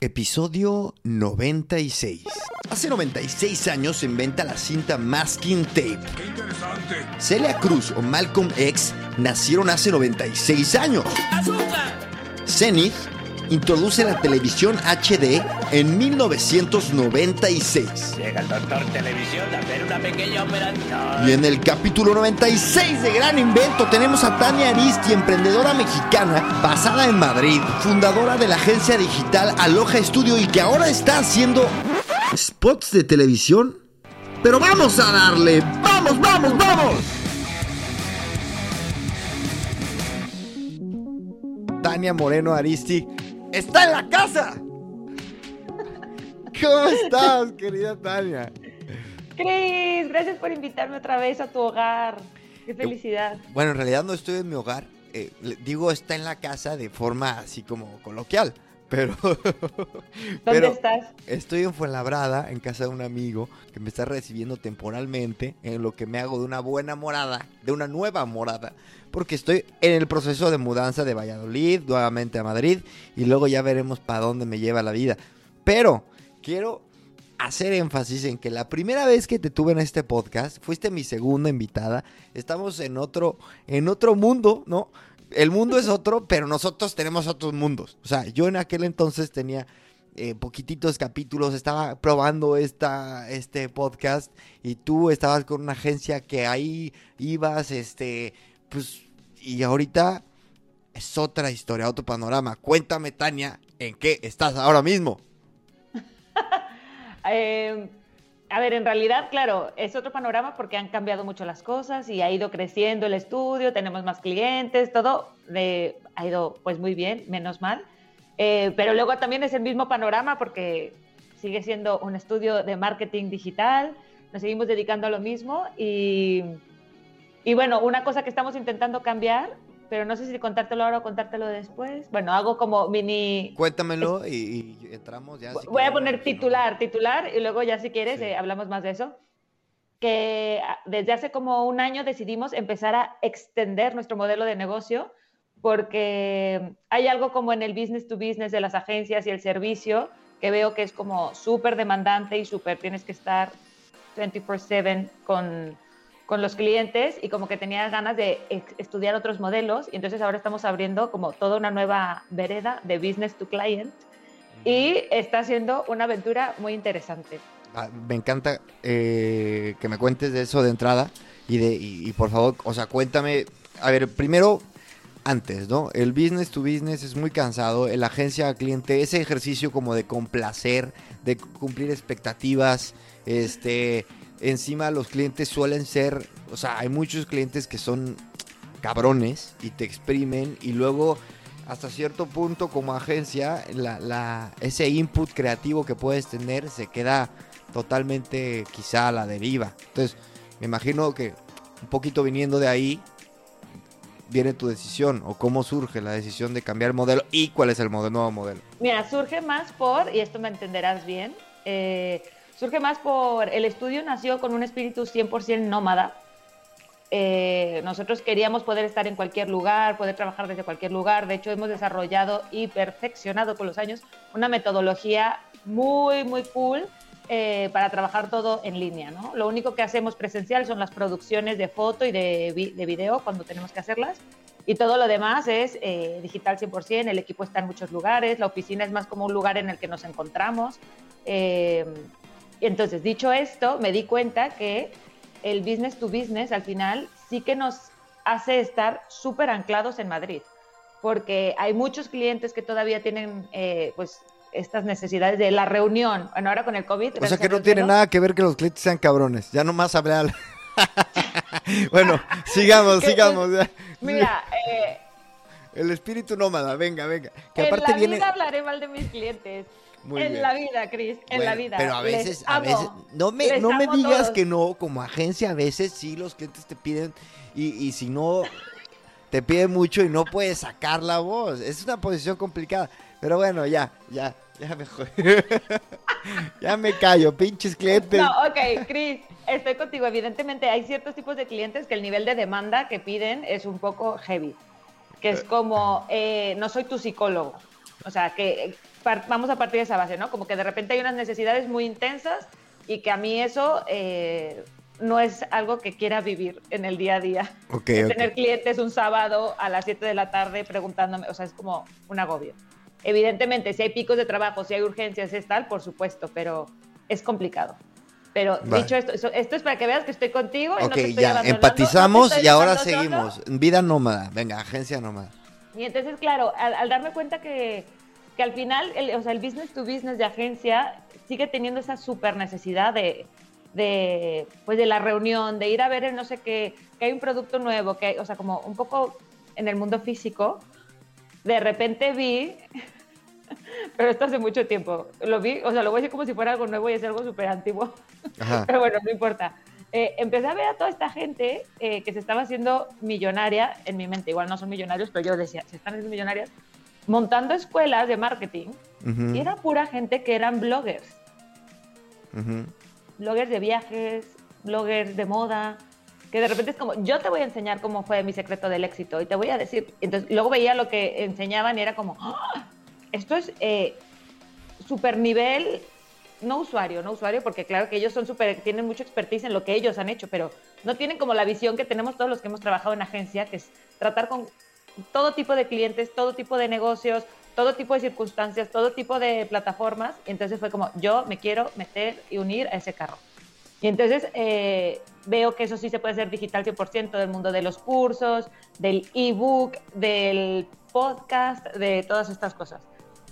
Episodio 96. Hace 96 años se inventa la cinta masking tape. ¡Qué interesante! Celia Cruz o Malcolm X nacieron hace 96 años. Zenith introduce la televisión HD en 1996. Llega el doctor televisión a hacer una pequeña operación. Y en el capítulo 96 de Gran Invento tenemos a Tania Aristi, emprendedora mexicana basada en Madrid, fundadora de la agencia digital Aloha Studio y que ahora está haciendo spots de televisión. Pero vamos a darle, vamos, vamos, vamos. Tania Moreno Aristi está en la casa. ¿Cómo estás, querida Tania? Cris, gracias por invitarme otra vez a tu hogar. Qué felicidad. Bueno, en realidad no estoy en mi hogar. eh, digo, está en la casa de forma así como coloquial. Pero. ¿Dónde pero estás? Estoy en Fuenlabrada, en casa de un amigo que me está recibiendo temporalmente, en lo que me hago de una buena morada, de una nueva morada, porque estoy en el proceso de mudanza de Valladolid, nuevamente a Madrid, y luego ya veremos para dónde me lleva la vida. Pero quiero hacer énfasis en que la primera vez que te tuve en este podcast, fuiste mi segunda invitada, estamos en otro, en otro mundo, ¿no? El mundo es otro, pero nosotros tenemos otros mundos. O sea, yo en aquel entonces tenía eh, poquititos capítulos, estaba probando esta, este podcast y tú estabas con una agencia que ahí ibas, este, pues, y ahorita es otra historia, otro panorama. Cuéntame, Tania, ¿en qué estás ahora mismo? Eh, a ver, en realidad, claro, es otro panorama porque han cambiado mucho las cosas y ha ido creciendo el estudio, tenemos más clientes, todo eh, ha ido pues muy bien, menos mal. Eh, pero luego también es el mismo panorama porque sigue siendo un estudio de marketing digital, nos seguimos dedicando a lo mismo y, y bueno, una cosa que estamos intentando cambiar, pero no sé si contártelo ahora o contártelo después. Bueno, hago como mini Cuéntamelo y, y entramos ya. si Voy a poner si no- titular, titular, y luego ya si quieres Sí. eh, hablamos más de eso. Que ah, desde hace como un año decidimos empezar a extender nuestro modelo de negocio porque hay algo como en el business to business de las agencias y el servicio que veo que es como súper demandante y súper tienes que estar 24/7 con, con los clientes y como que tenía ganas de estudiar otros modelos. Y entonces ahora estamos abriendo como toda una nueva vereda de business to client. Y está siendo una aventura muy interesante. Ah, me encanta eh, que me cuentes de eso de entrada. Y, de, y, y por favor, o sea, cuéntame, a ver, primero, antes, ¿no? El business to business es muy cansado, el agencia cliente, ese ejercicio como de complacer, de cumplir expectativas, este, encima los clientes suelen ser, o sea, hay muchos clientes que son cabrones y te exprimen y luego hasta cierto punto como agencia la, la- ese input creativo que puedes tener se queda totalmente quizá a la deriva. Entonces, me imagino que un poquito viniendo de ahí viene tu decisión o cómo surge la decisión de cambiar el modelo y cuál es el modelo, nuevo modelo. Mira, surge más por, y esto me entenderás bien, eh, surge más por, el estudio nació con un espíritu 100% nómada. Eh, nosotros queríamos poder estar en cualquier lugar, poder trabajar desde cualquier lugar. De hecho, hemos desarrollado y perfeccionado con los años una metodología muy, muy cool eh, para trabajar todo en línea. ¿no? Lo único que hacemos presencial son las producciones de foto y de, vi- de video cuando tenemos que hacerlas. Y todo lo demás es eh, digital 100%, el equipo está en muchos lugares, la oficina es más como un lugar en el que nos encontramos. Eh, entonces, dicho esto, me di cuenta que el business to business al final sí que nos hace estar súper anclados en Madrid, porque hay muchos clientes que todavía tienen eh, pues estas necesidades de la reunión. Bueno, ahora con el COVID. O sea que no tiene nada que ver que los clientes sean cabrones. Ya nomás hablé al... bueno, sigamos, sigamos. ya. Mira, eh, El espíritu nómada, venga, venga. Que en aparte la viene... vida hablaré mal de mis clientes. Muy en bien. la vida, Cris, en la vida. Pero a Les veces, a amo. veces, no me, Les no me digas todos. que no, como agencia a veces sí los clientes te piden y, y si no, te piden mucho y no puedes sacar la voz. Es una posición complicada. Pero bueno, ya, ya, ya me ya me callo, pinches clientes. No, ok, Cris, estoy contigo. Evidentemente hay ciertos tipos de clientes que el nivel de demanda que piden es un poco heavy. Que es como, eh, no soy tu psicólogo. O sea, que vamos a partir de esa base, ¿no? Como que de repente hay unas necesidades muy intensas y que a mí eso eh, no es algo que quiera vivir en el día a día. Ok, El ok. Tener clientes un sábado a las 7 de la tarde preguntándome, o sea, es como un agobio. Evidentemente, si hay picos de trabajo, si hay urgencias, es tal, por supuesto, pero es complicado. Pero dicho esto, esto es para que veas que estoy contigo y no Ok, te estoy ya, empatizamos no y ahora dejando solo. seguimos. Vida nómada, venga, agencia nómada. Y entonces, claro, al, al darme cuenta que, que al final, el, o sea, el business to business de agencia sigue teniendo esa super necesidad de, de, pues de la reunión, de ir a ver el no sé qué, que hay un producto nuevo, que hay- o sea, como un poco en el mundo físico, de repente vi, pero esto hace mucho tiempo, lo vi, o sea, lo voy a decir como si fuera algo nuevo y es algo súper antiguo, Ajá. pero bueno, no importa. Eh, empecé a ver a toda esta gente eh, que se estaba haciendo millonaria en mi mente. Igual no son millonarios, pero yo decía, se están haciendo millonarias, montando escuelas de marketing. Y era pura gente que eran bloggers. Bloggers de viajes, bloggers de moda. Que de repente es como, yo te voy a enseñar cómo fue mi secreto del éxito y te voy a decir. Entonces, luego veía lo que enseñaban y era como, ¡Ah! esto es eh, super nivel no usuario, no usuario, porque claro que ellos son súper, tienen mucha expertise en lo que ellos han hecho, pero no tienen como la visión que tenemos todos los que hemos trabajado en agencia, que es tratar con todo tipo de clientes, todo tipo de negocios, todo tipo de circunstancias, todo tipo de plataformas. Y entonces fue como, yo me quiero meter y unir a ese carro. Y entonces eh, veo que eso sí se puede hacer digital 100% del mundo de los cursos, del ebook, del podcast, de todas estas cosas.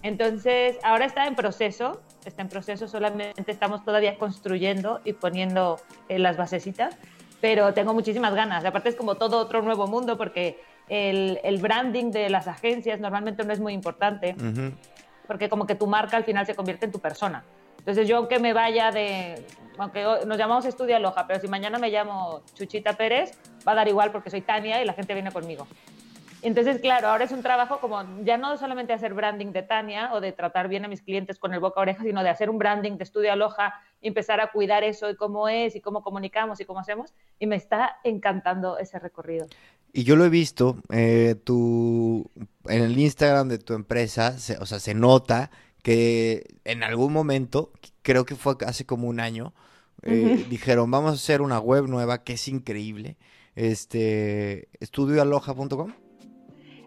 Entonces, ahora está en proceso, está en proceso, solamente estamos todavía construyendo y poniendo eh, las basecitas, pero tengo muchísimas ganas. Aparte es como todo otro nuevo mundo porque el, el branding de las agencias normalmente no es muy importante Ujú. porque como que tu marca al final se convierte en tu persona. Entonces yo aunque me vaya de, aunque nos llamamos Estudia Loja, pero si mañana me llamo Chuchita Pérez, va a dar igual porque soy Tania y la gente viene conmigo. Entonces, claro, ahora es un trabajo como ya no solamente hacer branding de Tania o de tratar bien a mis clientes con el boca a oreja, sino de hacer un branding de Estudio Aloha y empezar a cuidar eso y cómo es y cómo comunicamos y cómo hacemos. Y me está encantando ese recorrido. Y yo lo he visto, eh, tu, en el Instagram de tu empresa, se- o sea, se nota que en algún momento, creo que fue hace como un año, eh, dijeron, vamos a hacer una web nueva que es increíble, este, estudioaloja.com.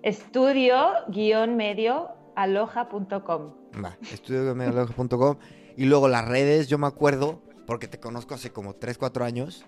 Estudio-medio aloha.com. Va, estudioaloja.com. Y luego las redes, yo me acuerdo, porque te conozco hace como 3, 4 años,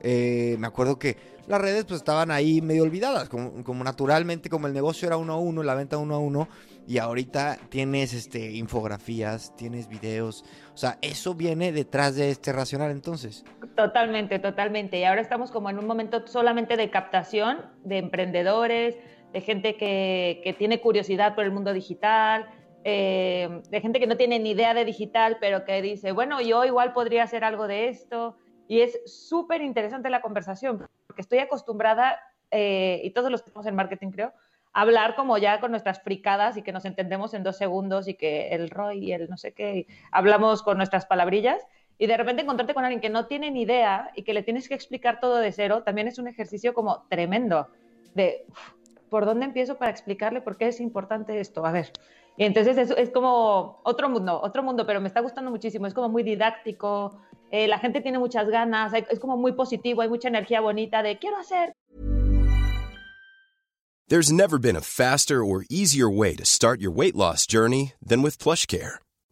eh, me acuerdo que las redes pues estaban ahí medio olvidadas, como, como naturalmente, como el negocio era uno a uno, la venta uno a uno, y ahorita tienes este infografías, tienes videos, o sea, eso viene detrás de este racional entonces. Totalmente, totalmente. Y ahora estamos como en un momento solamente de captación de emprendedores, de gente que, que tiene curiosidad por el mundo digital, eh, de gente que no tiene ni idea de digital, pero que dice, bueno, yo igual podría hacer algo de esto. Y es súper interesante la conversación, porque estoy acostumbrada, eh, y todos los que estamos en marketing creo, a hablar como ya con nuestras fricadas y que nos entendemos en dos segundos y que el ROI y el no sé qué, hablamos con nuestras palabrillas. Y de repente encontrarte con alguien que no tiene ni idea y que le tienes que explicar todo de cero, también es un ejercicio como tremendo de por dónde empiezo para explicarle por qué es importante esto. A ver. Y entonces es, como otro mundo, otro mundo, pero me está gustando muchísimo. Es como muy didáctico, eh, la gente tiene muchas ganas, hay- es como muy positivo, hay mucha energía bonita de quiero hacer, There's never been a faster or easier way to start your weight loss journey than with PlushCare.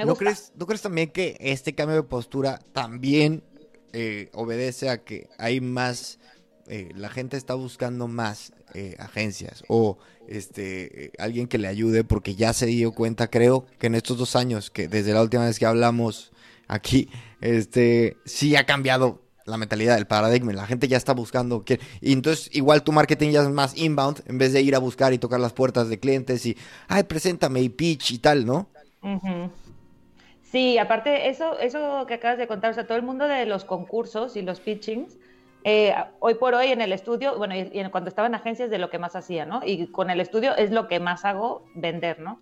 Me ¿No crees, ¿No crees también que este cambio de postura también eh, obedece a que hay más, eh, la gente está buscando más eh, agencias o este eh, alguien que le ayude porque ya se dio cuenta, creo que en estos dos años, que desde la última vez que hablamos aquí, este sí ha cambiado la mentalidad, el paradigma, la gente ya está buscando que y entonces igual tu marketing ya es más inbound en vez de ir a buscar y tocar las puertas de clientes y ay, preséntame y pitch y tal, ¿no? Ujú. Sí, aparte, eso, eso que acabas de contar, o sea, todo el mundo de los concursos y los pitchings, eh, hoy por hoy en el estudio, bueno, y, cuando estaba en agencias de lo que más hacía, ¿no? Y con el estudio es lo que más hago, vender, ¿no?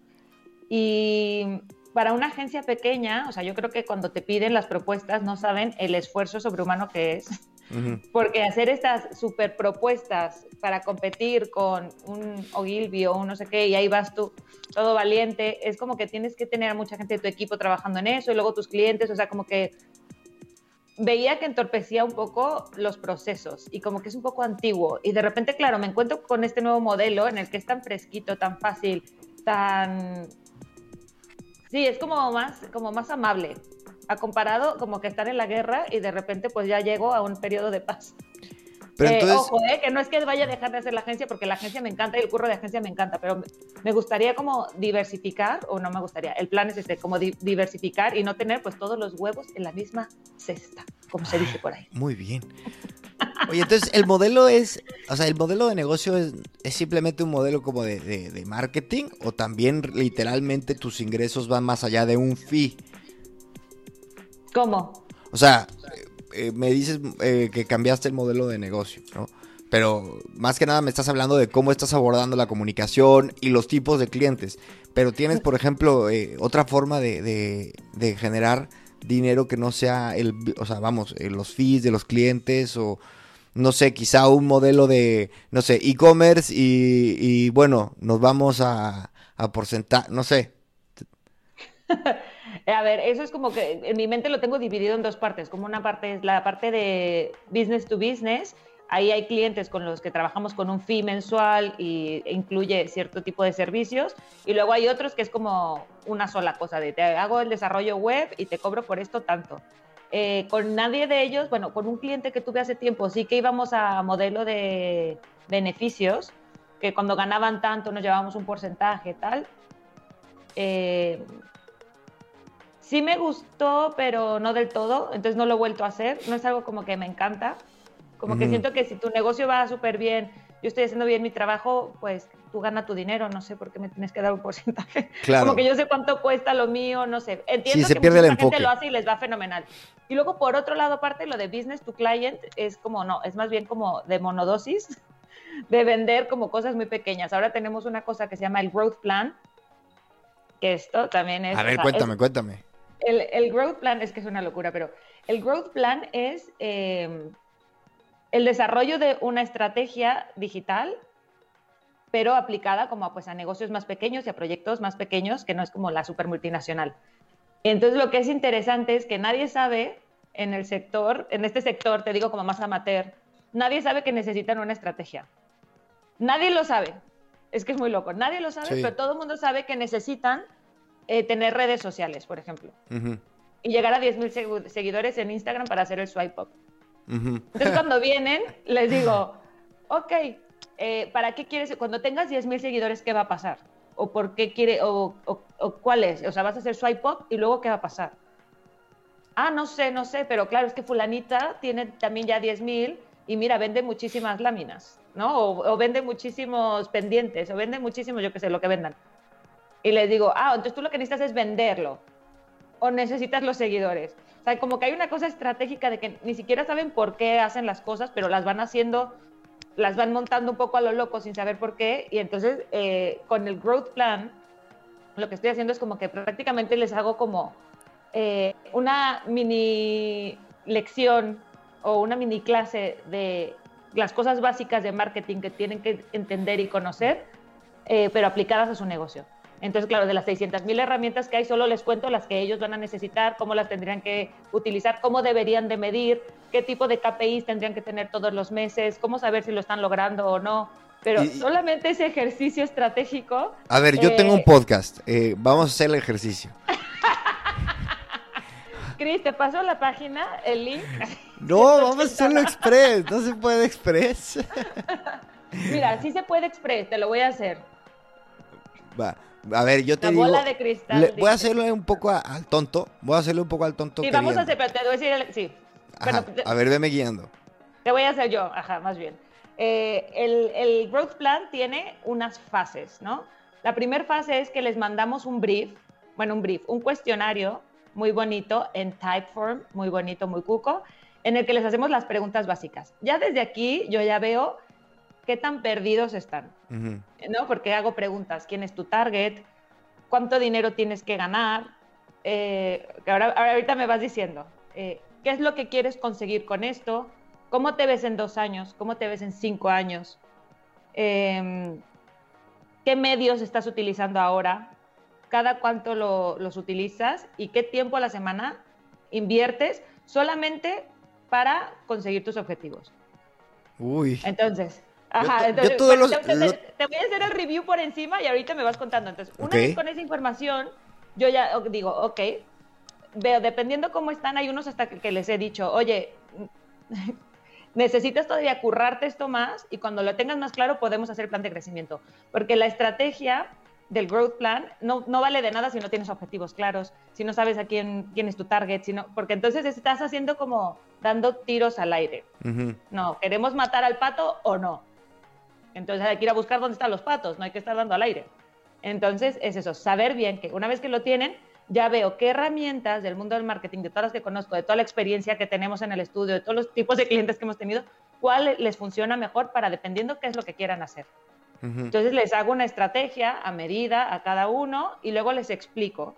Y para una agencia pequeña, o sea, yo creo que cuando te piden las propuestas no saben el esfuerzo sobrehumano que es. Porque hacer estas super propuestas para competir con un Ogilvy o un no sé qué, y ahí vas tú todo valiente, es como que tienes que tener a mucha gente de tu equipo trabajando en eso y luego tus clientes, o sea, como que veía que entorpecía un poco los procesos y como que es un poco antiguo. Y de repente, claro, me encuentro con este nuevo modelo en el que es tan fresquito, tan fácil, tan... Sí, es como más, como más amable. Ha comparado como que estar en la guerra y de repente pues ya llego a un periodo de paz. Pero Eh, entonces, Ojo, eh, que no es que vaya a dejar de hacer la agencia porque la agencia me encanta y el curro de agencia me encanta, pero me gustaría como diversificar, o no me gustaría, el plan es este, como di- diversificar y no tener pues todos los huevos en la misma cesta, como se dice por ahí. muy bien. Oye, entonces el modelo es, o sea, el modelo de negocio es, es simplemente un modelo como de, de- de marketing o también literalmente tus ingresos van más allá de un fee. ¿Cómo? O sea, eh, eh, me dices eh, que cambiaste el modelo de negocio, ¿no? Pero más que nada me estás hablando de cómo estás abordando la comunicación y los tipos de clientes. Pero tienes, por ejemplo, eh, otra forma de, de- de generar dinero que no sea el, o sea, vamos, eh, los fees de los clientes o no sé, quizá un modelo de, no sé, e-commerce y, y, bueno, nos vamos a, a porcentaje, no sé. Eh, A ver, eso es como que en mi mente lo tengo dividido en dos partes. Como una parte es la parte de business to business. Ahí hay clientes con los que trabajamos con un fee mensual y incluye cierto tipo de servicios. Y luego hay otros que es como una sola cosa, de te hago el desarrollo web y te cobro por esto tanto. Eh, con nadie de ellos, bueno, con un cliente que tuve hace tiempo, sí que íbamos a modelo de beneficios, que cuando ganaban tanto nos llevábamos un porcentaje, tal. Eh, Sí me gustó, pero no del todo, entonces no lo he vuelto a hacer. No es algo como que me encanta. Como que Ujú. siento que si tu negocio va súper bien, yo estoy haciendo bien mi trabajo, pues tú gana tu dinero, no sé por qué me tienes que dar un porcentaje. Claro. Como que yo sé cuánto cuesta lo mío, no sé. Entiendo Sí, se que pierde el mucha gente enfoque. lo hace y les va fenomenal. Y luego, por otro lado, aparte, lo de business to client es como, no, es más bien como de monodosis, de vender como cosas muy pequeñas. Ahora tenemos una cosa que se llama el growth plan, que esto también es... A o ver, sea, cuéntame, es- cuéntame. El, el growth plan es que es una locura, pero el growth plan es eh, el desarrollo de una estrategia digital, pero aplicada como pues, a negocios más pequeños y a proyectos más pequeños, que no es como la super multinacional. Entonces, lo que es interesante es que nadie sabe en el sector, en este sector, te digo como más amateur, nadie sabe que necesitan una estrategia. Nadie lo sabe. Es que es muy loco. Nadie lo sabe, Sí. pero todo el mundo sabe que necesitan eh, tener redes sociales, por ejemplo Ujú, y llegar a 10.000 segu- seguidores en Instagram para hacer el swipe up. ujú. Entonces, cuando vienen, les digo, ok, eh, ¿para qué quieres? Cuando tengas 10.000 seguidores, ¿qué va a pasar? ¿O por qué quiere? O, o- o cuál es? O sea, vas a hacer swipe up y luego, ¿qué va a pasar? Ah, no sé, no sé, pero claro, es que fulanita tiene también ya 10.000 y mira, vende muchísimas láminas, ¿no? O, o vende muchísimos pendientes, o vende muchísimo, yo qué sé, lo que vendan. Y les digo, ah, entonces tú lo que necesitas es venderlo o necesitas los seguidores. O sea, como que hay una cosa estratégica de que ni siquiera saben por qué hacen las cosas, pero las van haciendo, las van montando un poco a lo loco sin saber por qué. Y entonces, eh, con el growth plan, lo que estoy haciendo es como que prácticamente les hago como eh, una mini lección o una mini clase de las cosas básicas de marketing que tienen que entender y conocer, eh, pero aplicadas a su negocio. Entonces, claro, de las 600.000 herramientas que hay, solo les cuento las que ellos van a necesitar, cómo las tendrían que utilizar, cómo deberían de medir, qué tipo de KPIs tendrían que tener todos los meses, cómo saber si lo están logrando o no. Pero Y- solamente ese ejercicio estratégico. A ver, yo eh, tengo un podcast. eh, vamos a hacer el ejercicio. Cris, te paso la página, el link. No, vamos a hacerlo express. No se puede express. Mira, sí se puede express, te lo voy a hacer. Va. A ver, yo te La digo. bola de cristal. le- voy a dice. hacerle un poco a- al tonto. Voy a hacerle un poco al tonto. Sí, vamos a queriendo. hacer, pero te voy a decir, el- sí. Ajá, A ver, veme guiando. Te voy a hacer yo, ajá, más bien. Eh, el, el growth plan tiene unas fases, ¿no? La primera fase es que les mandamos un brief, bueno, un brief, un cuestionario muy bonito en Typeform, muy bonito, muy cuco, en el que les hacemos las preguntas básicas. Ya desde aquí yo ya veo qué tan perdidos están, ¿no? Porque hago preguntas, ¿quién es tu target? ¿Cuánto dinero tienes que ganar? Eh, ahora, ahorita me vas diciendo, eh, ¿qué es lo que quieres conseguir con esto? ¿Cómo te ves en dos años? ¿Cómo te ves en cinco años? Em, ¿Qué medios estás utilizando ahora? ¿Cada cuánto los utilizas? ¿Y qué tiempo a la semana inviertes solamente para conseguir tus objetivos? Uy. Entonces, Ajá, entonces, te, voy a hacer el review por encima y ahorita me vas contando. Entonces, una vez con esa información, yo ya digo, ok, veo, dependiendo cómo están, hay unos hasta que, les he dicho, oye, necesitas todavía currarte esto más y cuando lo tengas más claro podemos hacer plan de crecimiento. Porque la estrategia del growth plan no, no, vale de nada si no tienes objetivos claros, si no sabes a quién, quién es tu target, sino, porque entonces estás haciendo como dando tiros al aire. No, ¿queremos matar al pato o no? Entonces hay que ir a buscar dónde están los patos, no hay que estar dando al aire. Entonces es eso, saber bien que una vez que lo tienen, ya veo qué herramientas del mundo del marketing, de todas las que conozco, de toda la experiencia que tenemos en el estudio, de todos los tipos de clientes que hemos tenido, cuál les funciona mejor para dependiendo qué es lo que quieran hacer. Entonces les hago una estrategia a medida a cada uno y luego les explico.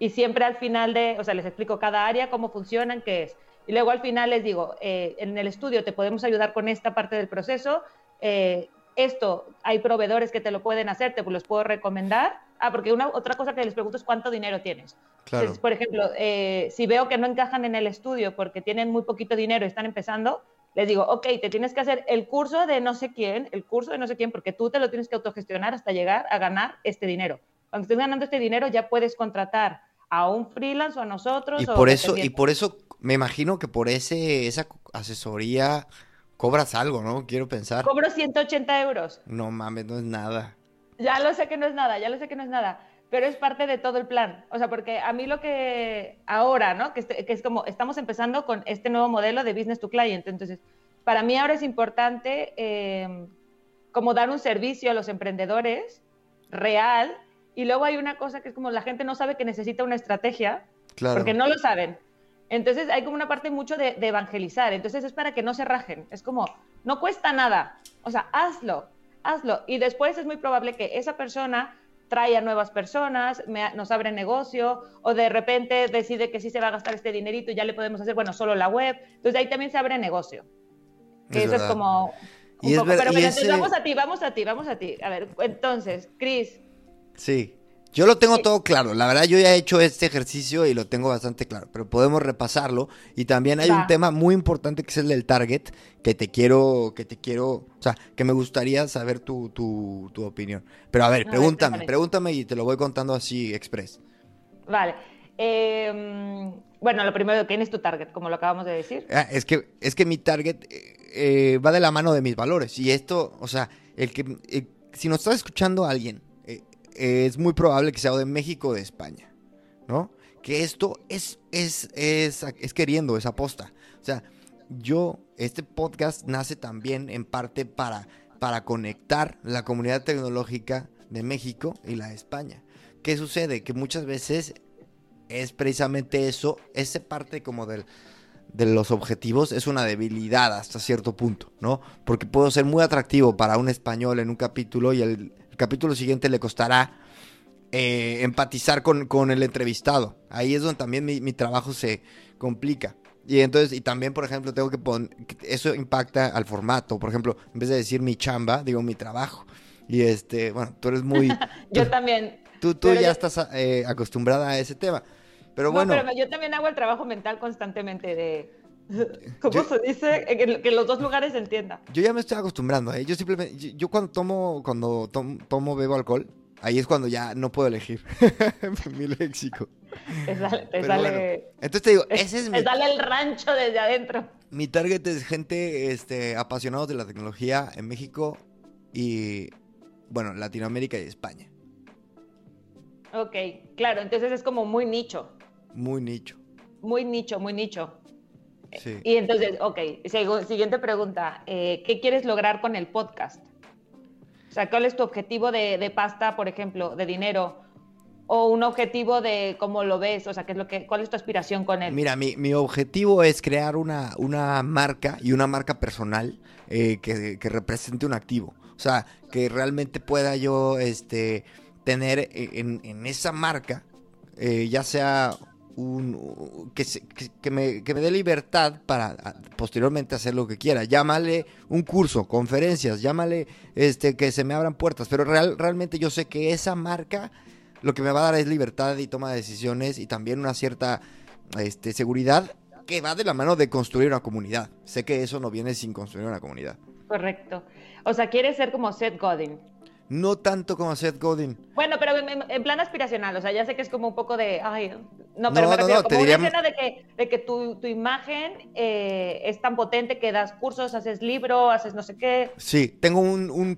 Y siempre al final de, o sea, les explico cada área, cómo funcionan, qué es. Y luego al final les digo, eh, en el estudio te podemos ayudar con esta parte del proceso, eh, esto, hay proveedores que te lo pueden hacer, te los puedo recomendar. Ah, porque una otra cosa que les pregunto es cuánto dinero tienes. Claro. por ejemplo, eh, si veo que no encajan en el estudio porque tienen muy poquito dinero y están empezando, les digo, ok, te tienes que hacer el curso de no sé quién, el curso de no sé quién, porque tú te lo tienes que autogestionar hasta llegar a ganar este dinero. Cuando estés ganando este dinero ya puedes contratar a un freelance o a nosotros. Y por eso, y por eso me imagino que por ese, esa asesoría Cobras algo, ¿no? Quiero pensar. Cobro 180 euros. No mames, no es nada. Ya lo sé que no es nada, ya lo sé que no es nada, pero es parte de todo el plan. O sea, porque a mí lo que ahora, ¿no? Que, este, es como, estamos empezando con este nuevo modelo de business to client. Entonces, para mí ahora es importante eh, como dar un servicio a los emprendedores real. Y luego hay una cosa que es como la gente no sabe que necesita una estrategia, claro. porque no lo saben. Entonces hay como una parte mucho de, evangelizar. Entonces es para que no se rajen. Es como, no cuesta nada. O sea, hazlo, hazlo. Y después es muy probable que esa persona trae a nuevas personas, nos abre negocio, o de repente decide que sí se va a gastar este dinerito y ya le podemos hacer, bueno, solo la web. Entonces ahí también se abre negocio. Que eso es como... Un poco. Pero bueno, entonces vamos a ti, vamos a ti, vamos a ti. A ver, entonces, Chris. Sí. Yo lo tengo todo claro. La verdad, yo ya he hecho este ejercicio y lo tengo bastante claro. Pero podemos repasarlo. Y también hay un tema muy importante que es el del target. Que te quiero, que te quiero, o sea, que me gustaría saber tu, tu, tu opinión. Pero a ver, pregúntame, pregúntame y te lo voy contando así express. Vale. Em, bueno, lo primero, ¿quién es tu target? Como lo acabamos de decir. Ah, es, que, es que mi target eh, eh, va de la mano de mis valores. Y esto, o sea, el que, eh, si nos está escuchando alguien es muy probable que sea de México o de España, ¿no? Que esto es, es, es, es queriendo, es aposta. O sea, yo, este podcast nace también en parte para, para conectar la comunidad tecnológica de México y la de España. ¿Qué sucede? Que muchas veces es precisamente eso, esa parte como del, de los objetivos es una debilidad hasta cierto punto, ¿no? Porque puedo ser muy atractivo para un español en un capítulo y el capítulo siguiente le costará eh, empatizar con, el entrevistado. Ahí es donde también mi, trabajo se complica. Y entonces, y también, por ejemplo, tengo que poner, eso impacta al formato. Por ejemplo, en vez de decir mi chamba, digo mi trabajo. Y este, bueno, tú eres muy... yo también. Tú, tú ya estás eh, acostumbrada a ese tema. Pero bueno. Pero yo también hago el trabajo mental constantemente de... ¿Cómo se dice? Que, los dos lugares se entiendan. Yo ya me estoy acostumbrando, ¿eh? Yo simplemente, yo, cuando tomo, cuando tomo, bebo alcohol, ahí es cuando ya no puedo elegir mi léxico. Te sale, entonces te digo, ese es mi... Te sale el rancho desde adentro. Mi target es gente este, apasionados de la tecnología en México y, bueno, Latinoamérica y España. Ok, claro, entonces es como muy nicho. Muy nicho. Muy nicho, muy nicho. Y entonces, ok, siguiente pregunta. Eh, ¿Qué quieres lograr con el podcast? O sea, ¿cuál es tu objetivo de, pasta, por ejemplo, de dinero? o un objetivo de cómo lo ves? O sea, ¿qué es lo que, ¿cuál es tu aspiración con él? Mira, mi, mi objetivo es crear una, una marca y una marca personal eh, que, que represente un activo. O sea, que realmente pueda yo este, tener e, en, en esa marca, eh, ya sea un, que, se- que- que me, que me dé libertad para posteriormente hacer lo que quiera. Llámale un curso, conferencias, llámale este, que se me abran puertas, pero real, realmente yo sé que esa marca lo que me va a dar es libertad y toma de decisiones y también una cierta este, seguridad que va de la mano de construir una comunidad. Sé que eso no viene sin construir una comunidad. Correcto. O sea, quieres ser como Seth Godin. No tanto como Seth Godin. Bueno, pero en plan aspiracional, o sea, ya sé que es como un poco de, ay, no, pero No, me no, refiero no, te como diría- una escena de que, de que tu, tu imagen eh, es tan potente que das cursos, haces libro, haces no sé qué. Sí, tengo un, un-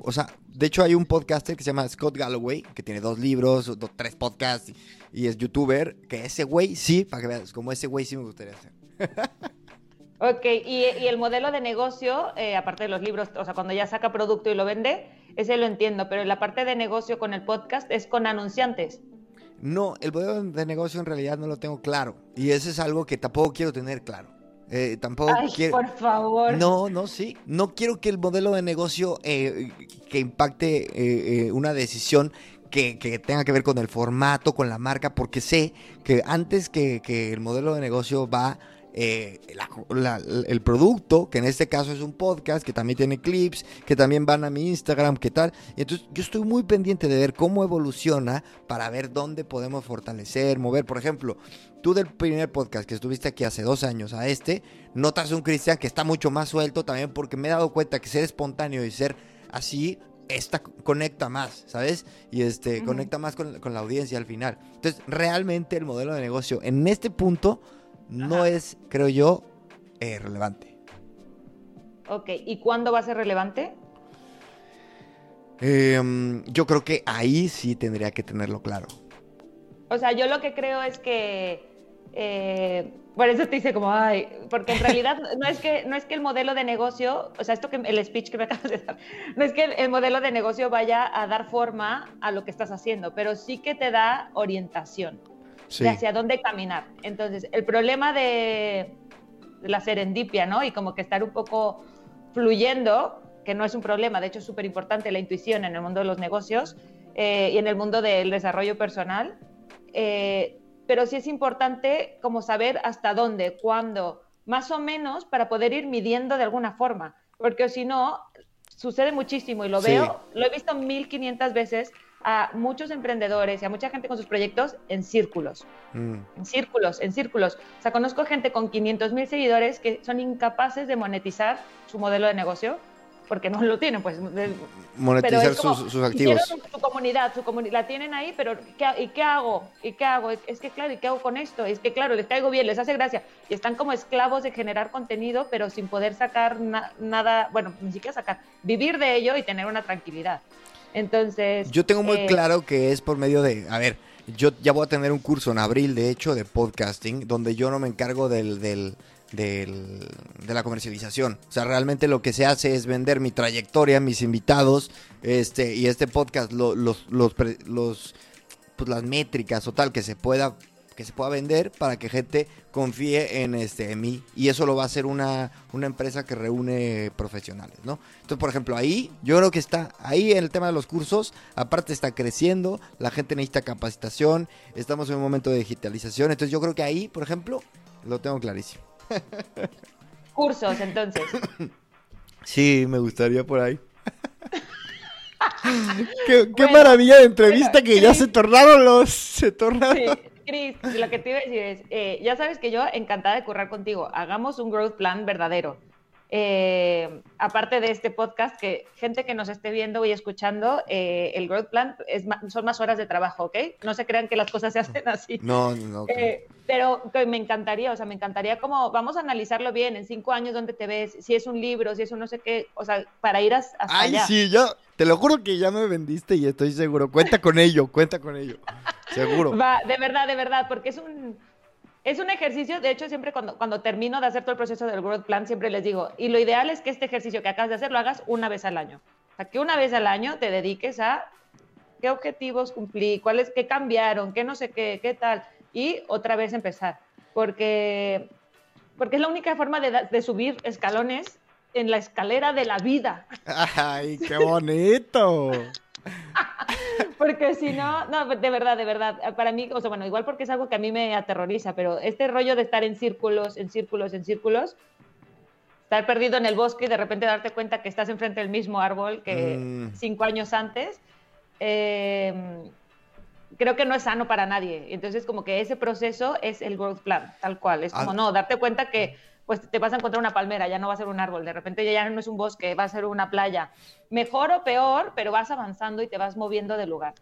o sea, de hecho hay un podcaster que se llama Scott Galloway, que tiene dos libros, do- tres podcasts, y, y es youtuber, que ese güey sí, para que veas, como ese güey sí me gustaría hacer. Ok, y, y el modelo de negocio, eh, aparte de los libros, o sea, cuando ya saca producto y lo vende, ese lo entiendo, pero la parte de negocio con el podcast es con anunciantes. No, el modelo de negocio en realidad no lo tengo claro, y eso es algo que tampoco quiero tener claro. Eh, tampoco Ay, quiero... por favor. No, no, sí. No quiero que el modelo de negocio eh, que impacte eh, eh, una decisión que, que tenga que ver con el formato, con la marca, porque sé que antes que, que el modelo de negocio va eh, la- la- el producto, que en este caso es un podcast, que también tiene clips, que también van a mi Instagram, qué tal. Y entonces yo estoy muy pendiente de ver cómo evoluciona para ver dónde podemos fortalecer, mover. Por ejemplo, tú del primer podcast que estuviste aquí hace dos años a este, notas un Cristian que está mucho más suelto también porque me he dado cuenta que ser espontáneo y ser así esta conecta más, ¿sabes? Y este conecta más con, con la audiencia al final. Entonces, realmente el modelo de negocio en este punto no Ajá. es, creo yo, eh, relevante. Ok, ¿y cuándo va a ser relevante? Em, yo creo que ahí sí tendría que tenerlo claro. O sea, yo lo que creo es que, eh, por eso te dice como, ay, porque en realidad no es que no es que el modelo de negocio, o sea, esto que el speech que me acabas de dar, no es que el modelo de negocio vaya a dar forma a lo que estás haciendo, pero sí que te da orientación Sí. de hacia dónde caminar. Entonces, el problema de, la serendipia, ¿no? Y como que estar un poco fluyendo, que no es un problema, de hecho es súper importante la intuición en el mundo de los negocios eh, y en el mundo del desarrollo personal, eh, pero sí es importante como saber hasta dónde, cuándo, más o menos para poder ir midiendo de alguna forma, porque si no, sucede muchísimo y lo Sí. veo, lo he visto 1500 veces a muchos emprendedores y a mucha gente con sus proyectos en círculos Mm. en círculos, en círculos. O sea, conozco gente con 500 mil seguidores que son incapaces de monetizar su modelo de negocio porque no lo tienen, pues. Monetizar pero es como, sus, sus activos. Su, su comunidad, su comuni- la tienen ahí, pero ¿qué, ¿y qué hago? ¿Y qué hago? Es que claro, ¿y qué hago con esto? Es que claro, les caigo bien, les hace gracia. Y están como esclavos de generar contenido, pero sin poder sacar na- nada, bueno, ni siquiera sacar, vivir de ello y tener una tranquilidad. Entonces... Yo tengo muy eh, claro que es por medio de, a ver, yo ya voy a tener un curso en abril, de hecho, de podcasting, donde yo no me encargo del, del, del- de la comercialización. O sea, realmente lo que se hace es vender mi trayectoria, mis invitados, este, y este podcast, lo- los, los, los, pues las métricas o tal que se pueda que se pueda vender para que gente confíe en este en mí y eso lo va a hacer una, una empresa que reúne profesionales, ¿no? Entonces, por ejemplo, ahí yo creo que está ahí en el tema de los cursos, aparte está creciendo, la gente necesita capacitación, estamos en un momento de digitalización, entonces yo creo que ahí, por ejemplo, lo tengo clarísimo. Cursos, entonces. Sí, me gustaría por ahí. qué, qué Bueno, maravilla de entrevista que ya se tornaron los se tornaron. Sí, Cris, lo que te iba a decir es, eh, ya sabes que yo encantada de currar contigo, hagamos un growth plan verdadero. Eh, aparte de este podcast, que gente que nos esté viendo y escuchando, eh, el growth plan es son más horas de trabajo, ¿ok? No se crean que las cosas se hacen así. No, no. que- Eh, pero que me encantaría, o sea, me encantaría como, vamos a analizarlo bien, en cinco años, ¿dónde te ves? Si es un libro, si es un no sé qué, o sea, para ir as- hasta Ay, allá. sí, yo te lo juro que ya me vendiste y estoy seguro. Cuenta con ello, cuenta con ello. Seguro. Va, de verdad, de verdad, porque es un, es un ejercicio, de hecho siempre cuando, cuando termino de hacer todo el proceso del Growth Plan, siempre les digo, y lo ideal es que este ejercicio que acabas de hacer lo hagas una vez al año. O sea, que una vez al año te dediques a qué objetivos cumplí, cuáles, qué cambiaron, qué no sé qué, qué tal, y otra vez empezar, porque, porque es la única forma de, de subir escalones en la escalera de la vida. ¡Ay, qué bonito! porque si no, no, de verdad, de verdad, para mí, o sea, bueno, igual porque es algo que a mí me aterroriza, pero este rollo de estar en círculos, en círculos, en círculos, estar perdido en el bosque y de repente darte cuenta que estás enfrente del mismo árbol que Mm. cinco años antes, eh, creo que no es sano para nadie. Entonces, como que ese proceso es el growth plan, tal cual. Es como, Ah. no, darte cuenta que pues te vas a encontrar una palmera, ya no va a ser un árbol, de repente ya no es un bosque, va a ser una playa. Mejor o peor, pero vas avanzando y te vas moviendo de lugar.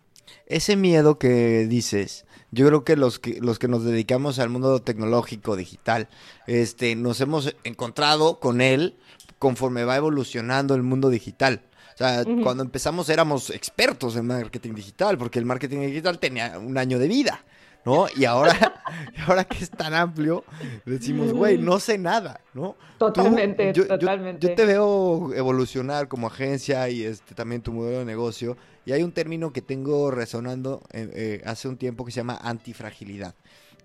Ese miedo que dices, yo creo que los que los que nos dedicamos al mundo tecnológico digital, este, nos hemos encontrado con él conforme va evolucionando el mundo digital. O sea, cuando empezamos éramos expertos en marketing digital, porque el marketing digital tenía un año de vida, ¿no? Y ahora, y ahora que es tan amplio, decimos, güey, no sé nada, ¿no? Totalmente, yo- totalmente. yo te veo evolucionar como agencia y este también tu modelo de negocio. Y hay un término que tengo resonando eh, eh, hace un tiempo que se llama antifragilidad,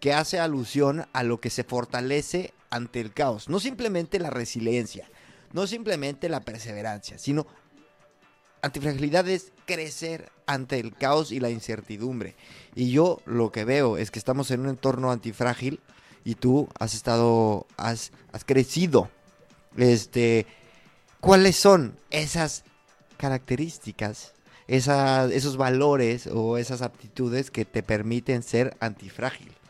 que hace alusión a lo que se fortalece ante el caos. No simplemente la resiliencia, no simplemente la perseverancia, sino antifragilidad es crecer ante el caos y la incertidumbre. Y yo lo que veo es que estamos en un entorno antifrágil y tú has estado, has, has crecido. Este, ¿cuáles son esas características, esos valores o esas aptitudes que te permiten ser antifrágil?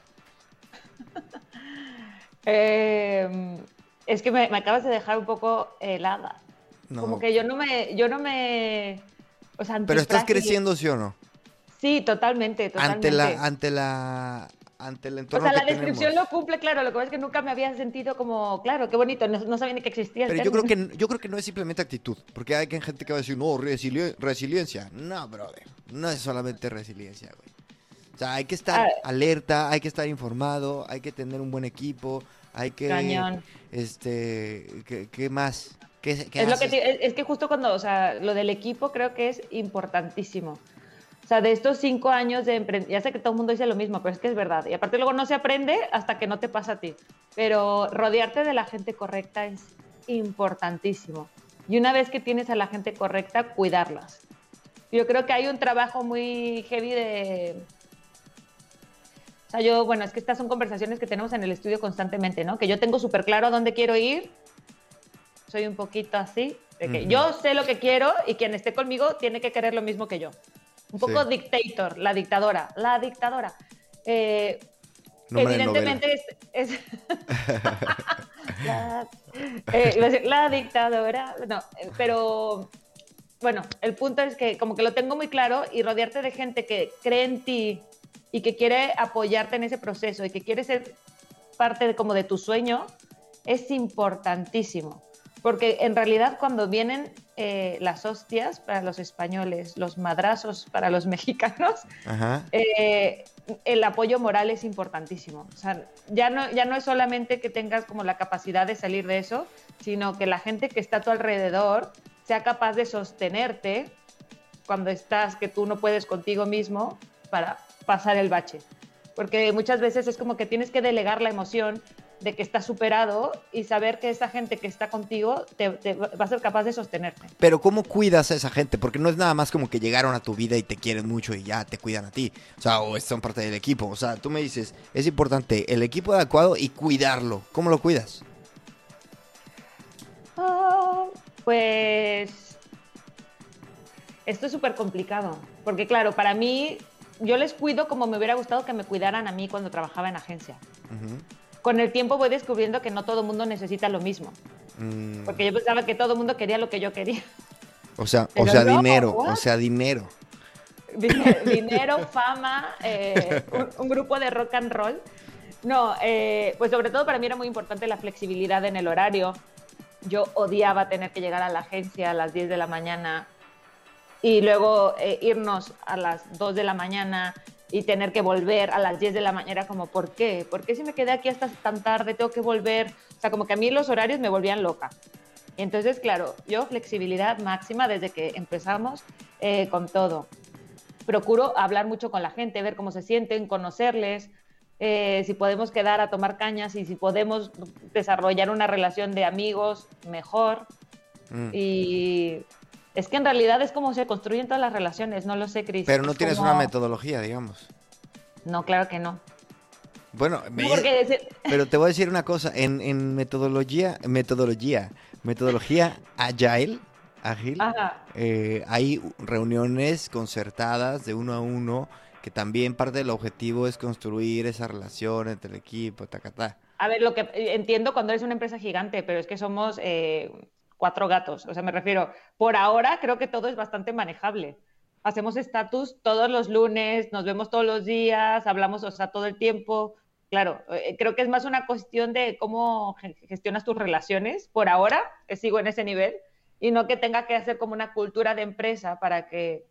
Eh, es que me acabas de dejar un poco helada. No. Como que yo no me, yo no me, o sea, Pero estás creciendo, ¿sí o no? Sí, totalmente, totalmente. Ante la, ante la, ante el o entorno sea, la que descripción tenemos. lo cumple, claro. Lo que pasa es que nunca me había sentido como, claro, qué bonito. No, no sabía ni que existía. el Pero yo creo que yo creo que no es simplemente actitud, porque hay gente que va a decir, "No, resili- resiliencia." No, brother. No es solamente resiliencia, güey. O sea, hay que estar Ah. alerta, hay que estar informado, hay que tener un buen equipo, hay que Cañón. este, ¿qué, qué más? ¿Qué, qué Es, lo que es que justo cuando, o sea, lo del equipo creo que es importantísimo. O sea, de estos cinco años de emprendimiento, ya sé que todo el mundo dice lo mismo, pero es que es verdad. Y aparte luego no se aprende hasta que no te pasa a ti. Pero rodearte de la gente correcta es importantísimo. Y una vez que tienes a la gente correcta, cuidarlas. Yo creo que hay un trabajo muy heavy de... O sea, yo, bueno, es que estas son conversaciones que tenemos en el estudio constantemente, ¿no? Que yo tengo súper claro a dónde quiero ir, soy un poquito así, de que Ujú. yo sé lo que quiero y quien esté conmigo tiene que querer lo mismo que yo. Un poco Sí. dictator, la dictadora, la dictadora. Eh, evidentemente es... es- la, eh, iba a decir, la dictadora, no, eh, pero bueno, el punto es que como que lo tengo muy claro y rodearte de gente que cree en ti y que quiere apoyarte en ese proceso y que quiere ser parte de, como de tu sueño es importantísimo. Porque en realidad cuando vienen eh, las hostias para los españoles, los madrazos para los mexicanos, Ajá. eh, el apoyo moral es importantísimo. O sea, ya no, ya no es solamente que tengas como la capacidad de salir de eso, sino que la gente que está a tu alrededor sea capaz de sostenerte cuando estás, que tú no puedes contigo mismo para pasar el bache. Porque muchas veces es como que tienes que delegar la emoción de que estás superado y saber que esa gente que está contigo te, te va a ser capaz de sostenerte. Pero ¿cómo cuidas a esa gente? Porque no es nada más como que llegaron a tu vida y te quieren mucho y ya te cuidan a ti. O sea, o son parte del equipo. O sea, tú me dices, es importante el equipo adecuado y cuidarlo. ¿Cómo lo cuidas? Ah, pues esto es súper complicado, porque claro, para mí yo les cuido como me hubiera gustado que me cuidaran a mí cuando trabajaba en agencia. Con el tiempo voy descubriendo que no todo el mundo necesita lo mismo, Mm, porque yo pensaba que todo el mundo quería lo que yo quería. o sea, o sea, no, dinero, what? o sea, dinero. Dine- Dinero, fama, eh, un, un grupo de rock and roll. No, eh, pues sobre todo para mí era muy importante la flexibilidad en el horario. Yo odiaba tener que llegar a la agencia a las 10 de la mañana y luego eh, irnos a las 2 de la mañana y tener que volver a las 10 de la mañana. Como, ¿por qué? ¿Por qué si me quedé aquí hasta tan tarde tengo que volver? O sea, como que a mí los horarios me volvían loca. Y entonces, claro, yo flexibilidad máxima desde que empezamos eh, con todo. procuro hablar mucho con la gente, ver cómo se sienten, conocerles, eh, si podemos quedar a tomar cañas y si podemos desarrollar una relación de amigos mejor. Mm. Y es que en realidad es como se construyen todas las relaciones, no lo sé, Cris. Pero no Es tienes como- una metodología, digamos. No, claro que no. Bueno, me- pero te voy a decir una cosa. En, en metodología, metodología, metodología agile, ágil, eh, hay reuniones concertadas de uno a uno que también parte del objetivo es construir esa relación entre el equipo, tacatá. A ver, lo que eh, entiendo cuando eres una empresa gigante, pero es que somos eh, cuatro gatos. O sea, me refiero, por ahora creo que todo es bastante manejable. Hacemos estatus todos los lunes, nos vemos todos los días, hablamos, o sea, todo el tiempo. Claro, eh, creo que es más una cuestión de cómo ge- gestionas tus relaciones. Por ahora eh, sigo en ese nivel y no que tenga que hacer como una cultura de empresa para que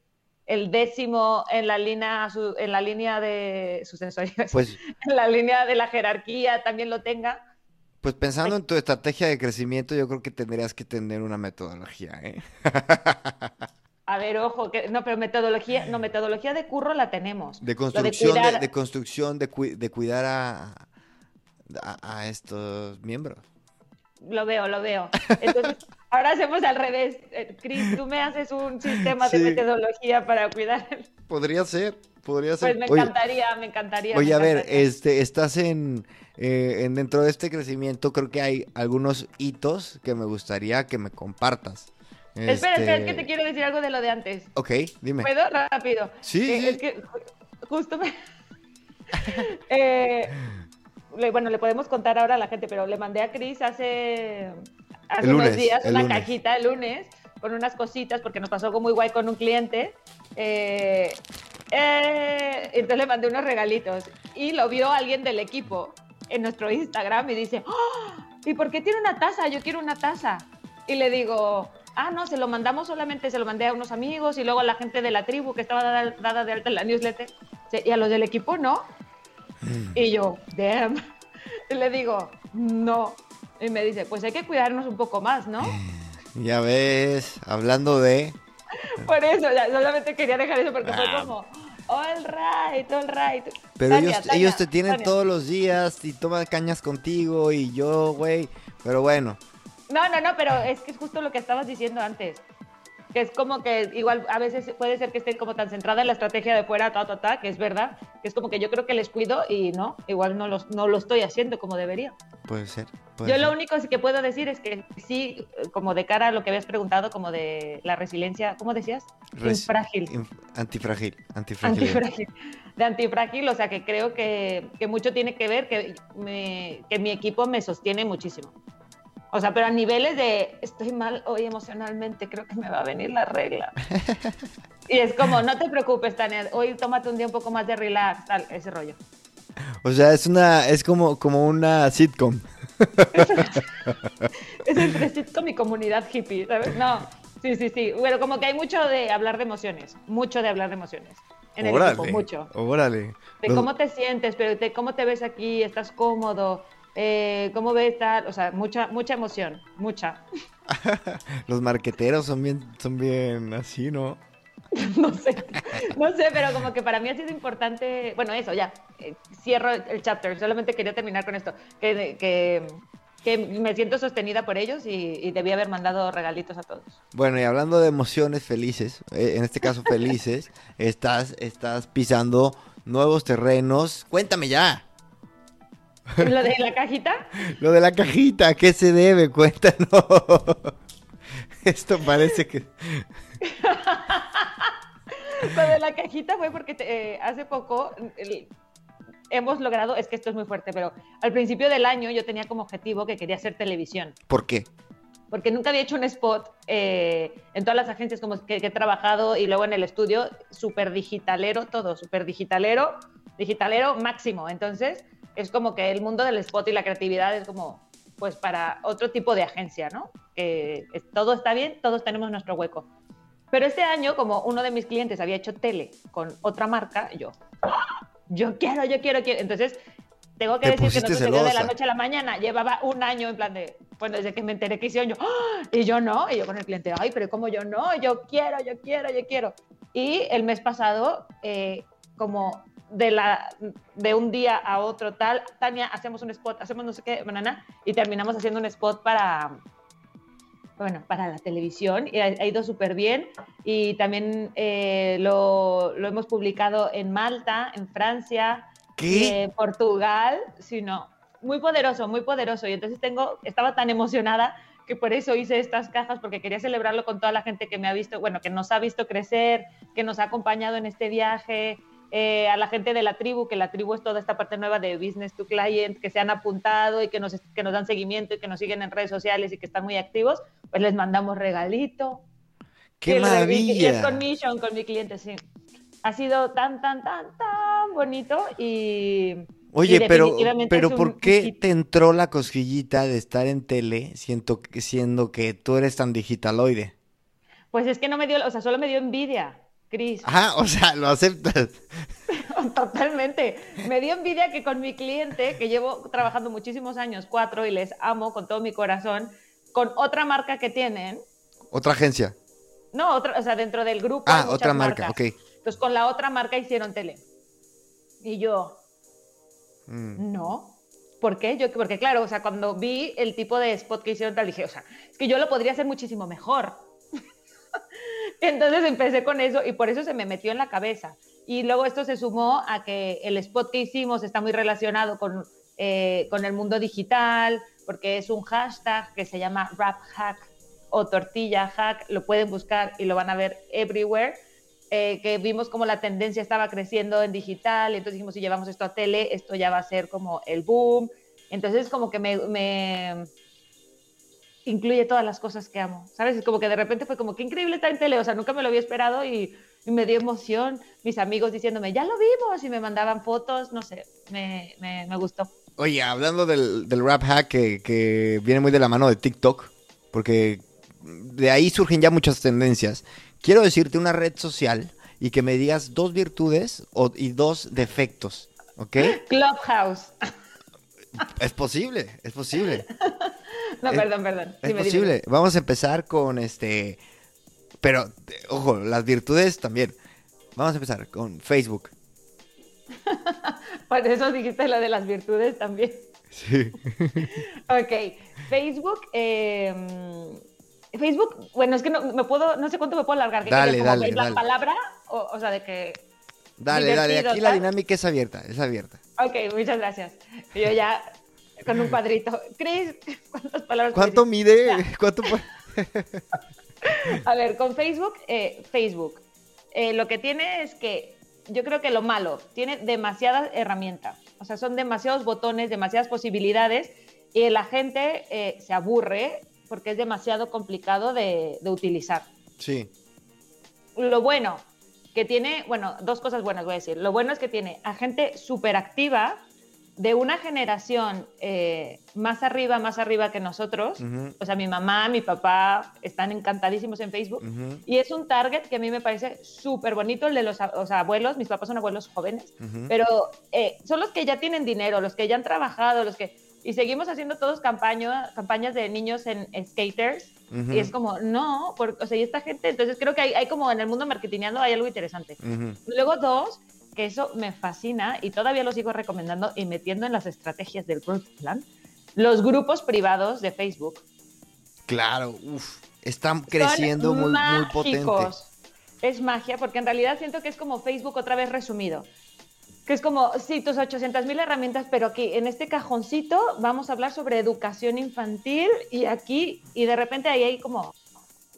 el décimo en la línea, en la línea de sucesorio, Pues, en la línea de la jerarquía también lo tenga. Pues pensando en tu estrategia de crecimiento, yo creo que tendrías que tener una metodología, ¿eh? A ver, ojo, que no, pero metodología, no, metodología de curro la tenemos. De construcción, de, cuidar- de construcción, de, cui- de cuidar a, a, a estos miembros. Lo veo, lo veo. Entonces, ahora hacemos al revés. Eh, Cris, tú me haces un sistema de metodología para cuidar. Podría ser, podría ser. Pues me Oye, encantaría, me encantaría. Oye, me a ver, este, estás en, eh, en dentro de este crecimiento, creo que hay algunos hitos que me gustaría que me compartas. Espera, espera, es Este, que te quiero decir algo de lo de antes. Ok, dime. ¿Puedo? Rápido. Sí, sí. Es que ju- justo me... Eh, le- bueno, le podemos contar ahora a la gente, pero le mandé a Cris hace, hace El unos lunes, días una lunes. cajita el lunes con unas cositas porque nos pasó algo muy guay con un cliente. Eh, eh, entonces le mandé unos regalitos y lo vio alguien del equipo en nuestro Instagram y dice, "¡Ah! ¿y por qué tiene una taza? Yo quiero una taza. Y le digo, ah, no, se lo mandamos solamente, se lo mandé a unos amigos y luego a la gente de la tribu que estaba dada, dada de alta en la newsletter. Y a los del equipo no. Y yo, damn. Y le digo, no. Y me dice, pues hay que cuidarnos un poco más, ¿no? Ya ves, hablando de... Por eso, ya, solamente quería dejar eso porque fue Ah. como, all right, all right. Pero Tania, ellos, Tania, ellos te tienen Tania. todos los días y toman cañas contigo y yo, güey. Pero bueno, No, no, no, pero es que es justo lo que estabas diciendo antes. Que es como que igual a veces puede ser que estén como tan centrada en la estrategia de fuera, ta, ta, ta, que es verdad. Que es como que yo creo que les cuido y no, igual no, los, no lo estoy haciendo como debería. puede ser. puede Yo ser. lo único que puedo decir es que sí, como de cara a lo que habías preguntado, como de la resiliencia, ¿cómo decías? Res- Infrágil. inf- Antifrágil, antifrágil. Antifrágil. De antifrágil, o sea que creo que, que mucho tiene que ver que, me- que mi equipo me sostiene muchísimo. O sea, pero a niveles de estoy mal hoy emocionalmente, creo que me va a venir la regla. Y es como, no te preocupes, Tania, hoy tómate un día un poco más de relax, tal, ese rollo. O sea, es una, es como, como una sitcom. Es entre sitcom y comunidad hippie, ¿sabes? No, sí, sí, sí. Bueno, como que hay mucho de hablar de emociones, mucho de hablar de emociones. En el equipo, mucho. Órale. De cómo te sientes, pero de cómo te ves aquí, estás cómodo, eh, cómo ves tal, o sea, mucha, mucha emoción, mucha. Los marqueteros son bien, son bien así, ¿no? No sé, no sé, pero como que para mí ha sido importante, bueno, eso, ya, eh, cierro el chapter, solamente quería terminar con esto, que, que, que me siento sostenida por ellos y, y debí haber mandado regalitos a todos. Bueno, y hablando de emociones felices, eh, en este caso felices, estás, estás pisando nuevos terrenos. Cuéntame ya. Lo de la cajita, Lo de la cajita, ¿a qué se debe? Cuéntanos. Esto parece que... lo de la cajita fue porque te- eh, hace poco hemos logrado, es que esto es muy fuerte, pero al principio del año yo tenía como objetivo que quería hacer televisión. ¿Por qué? porque nunca había hecho un spot eh, en todas las agencias como que, que he trabajado y luego en el estudio, súper digitalero todo, súper digitalero, digitalero máximo. Entonces, es como que el mundo del spot y la creatividad es como, pues para otro tipo de agencia, ¿no? Que todo está bien, todos tenemos nuestro hueco. Pero este año, como uno de mis clientes había hecho tele con otra marca, yo, yo quiero, yo quiero, quiero. Entonces, tengo que Te decir que no sucedió de la noche a la mañana. Llevaba un año en plan de, bueno, desde que me enteré que hicieron yo, ¡ah! y yo no, y yo con el cliente, ay, pero como yo no, yo quiero, yo quiero, yo quiero. Y el mes pasado, eh, como de, la, de un día a otro tal, Tania, hacemos un spot, hacemos no sé qué, banana, y terminamos haciendo un spot para, bueno, para la televisión y ha, ha ido súper bien. Y también eh, lo, lo, hemos publicado en Malta, en Francia, ¿Qué? en Portugal, sí, no, muy poderoso, muy poderoso. Y entonces tengo, estaba tan emocionada que por eso hice estas cajas, porque quería celebrarlo con toda la gente que me ha visto, bueno, que nos ha visto crecer, que nos ha acompañado en este viaje, eh, a la gente de la tribu, que la tribu es toda esta parte nueva de business to client, que se han apuntado y que nos, que nos dan seguimiento y que nos siguen en redes sociales y que están muy activos, pues les mandamos regalito. ¡Qué maravilla! Y es con Mission, con mi cliente, sí. Ha sido tan, tan, tan, tan bonito y... Oye, y pero, pero un ¿por qué te entró la cosquillita de estar en tele siento, que- siendo que tú eres tan digitaloide? Pues es que no me dio, o sea, solo me dio envidia, Cris. Ajá, o sea, lo aceptas. Totalmente. Me dio envidia que con mi cliente, que llevo trabajando muchísimos años, cuatro, y les amo con todo mi corazón, con otra marca que tienen, Otra agencia. no, otra, o sea, dentro del grupo. Ah, otra marca, marcas. ok. Entonces, con la otra marca hicieron tele. Y yo, Mm. no. ¿Por qué? Yo, porque claro, o sea, cuando vi el tipo de spot que hicieron tal, dije, o sea, es que yo lo podría hacer muchísimo mejor. Entonces empecé con eso y por eso se me metió en la cabeza. Y luego esto se sumó a que el spot que hicimos está muy relacionado con, eh, con el mundo digital, porque es un hashtag que se llama Rap Hack o Tortilla Hack. Lo pueden buscar y lo van a ver everywhere. Eh, que vimos como la tendencia estaba creciendo en digital, y entonces dijimos, si llevamos esto a tele, esto ya va a ser como el boom. Entonces como que me, me incluye todas las cosas que amo, ¿sabes? Es como que de repente fue como, qué increíble está en tele, o sea, nunca me lo había esperado y, y me dio emoción. Mis amigos diciéndome, ya lo vimos, y me mandaban fotos, no sé, me, me, me gustó. Oye, hablando del, del rap hack que, que viene muy de la mano de TikTok, porque de ahí surgen ya muchas tendencias. Quiero decirte una red social y que me digas dos virtudes o- y dos defectos, ¿ok? Clubhouse. Es posible, es posible. No, perdón, perdón. Es Dime, dime. posible. Vamos a empezar con este. Pero, ojo, las virtudes también. Vamos a empezar con Facebook. Por eso dijiste lo de las virtudes también. Sí. Ok, Facebook. eh, Facebook, bueno, es que no me puedo, no sé cuánto me puedo alargar. ¿Qué Dale, como dale, la dale. palabra, o, o sea, de que. Dale, dale. Aquí la dinámica es abierta, es abierta. Ok, muchas gracias. Yo ya con un cuadrito. Chris, ¿cuántas palabras? ¿Cuánto mide? ¿Cuánto? A ver, con Facebook, eh, Facebook. eh, lo que tiene es que yo creo que lo malo, tiene demasiadas herramientas. O sea, son demasiados botones, demasiadas posibilidades y la gente eh, se aburre porque es demasiado complicado de, de utilizar. Sí. Lo bueno que tiene, bueno, dos cosas buenas voy a decir. Lo bueno es que tiene a gente súper activa de una generación eh, más arriba, más arriba que nosotros. Ujú. O sea, mi mamá, mi papá están encantadísimos en Facebook. Y es un target que a mí me parece súper bonito, el de los a- o sea, abuelos, mis papás son abuelos jóvenes, pero eh, son los que ya tienen dinero, los que ya han trabajado, los que... Y seguimos haciendo todos campaña, campañas de niños en, skaters. Y es como, no, por- o sea, y esta gente, entonces creo que hay, hay como en el mundo marketingando hay algo interesante. Luego dos, que eso me fascina y todavía lo sigo recomendando y metiendo en las estrategias del Growth Plan, los grupos privados de Facebook. Claro, uff. Están creciendo muy, muy potente. Es magia, porque en realidad siento que es como Facebook otra vez resumido. Que es como, sí, tus 800 mil herramientas, pero aquí en este cajoncito vamos a hablar sobre educación infantil y aquí, y de repente ahí hay como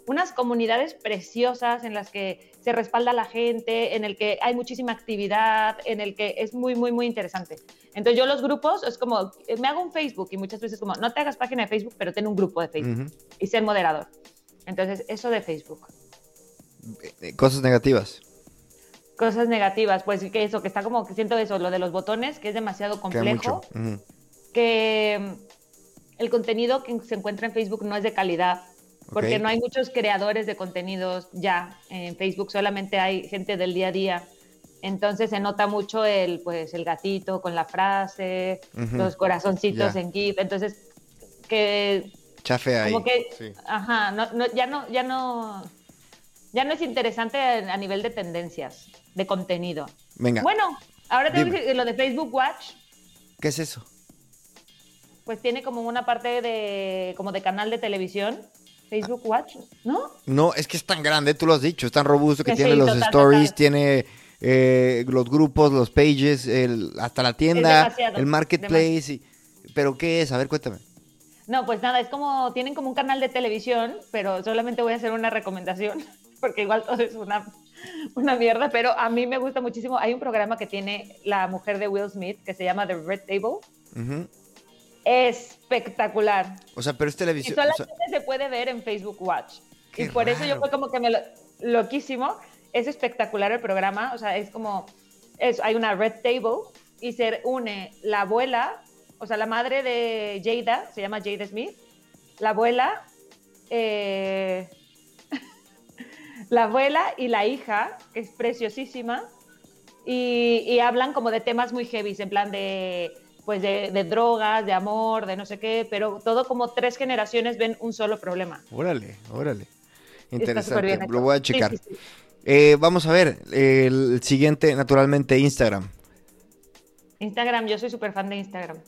unas comunidades preciosas en las que se respalda a la gente, en el que hay muchísima actividad, en el que es muy, muy, muy interesante. Entonces yo los grupos, es como, eh, me hago un Facebook y muchas veces como, no te hagas página de Facebook, pero ten un grupo de Facebook Ujú. y ser moderador. Entonces, eso de Facebook. Eh, Cosas negativas. Cosas negativas, pues que eso, que está como que siento eso, lo de los botones, que es demasiado complejo, que mm, el contenido que se encuentra en Facebook no es de calidad, porque no hay muchos creadores de contenidos ya en Facebook, solamente hay gente del día a día. Entonces se nota mucho el, pues, el gatito con la frase, los corazoncitos en GIF. Entonces, que Chafe ahí. como que, Sí. ajá, no, no, ya no, ya no, ya no es interesante a, nivel de tendencias, de contenido. Venga. Bueno, ahora tengo que decir, lo de Facebook Watch, ¿Qué es eso? pues tiene como una parte de como de canal de televisión. Facebook Watch, ¿no? No, es que es tan grande, tú lo has dicho, es tan robusto que Que tiene sí, los total, stories, total. tiene eh, los grupos, los pages, el- hasta la tienda, el marketplace. y- ¿Pero qué es? A ver, cuéntame. No, pues nada, es como, tienen como un canal de televisión, pero solamente voy a hacer una recomendación, porque igual todo es una, una mierda, pero a mí me gusta muchísimo. Hay un programa que tiene la mujer de Will Smith que se llama The Red Table. Ujú. Espectacular. O sea, pero es Y televisión. o solamente sea, se puede ver en Facebook Watch. Qué y por eso yo raro. fue como que me lo, loquísimo. Es espectacular el programa, o sea, es como, es, hay una red table y se une la abuela, o sea, la madre de Jada, se llama Jada Smith, la abuela, eh, la abuela y la hija, que es preciosísima, y, y hablan como de temas muy heavy, en plan de, pues de, de drogas, de amor, de no sé qué, pero todo como tres generaciones ven un solo problema. Órale, órale. Interesante, lo voy a checar. sí, sí. Eh, vamos a ver, el siguiente, naturalmente, Instagram. Instagram, yo soy súper fan de Instagram.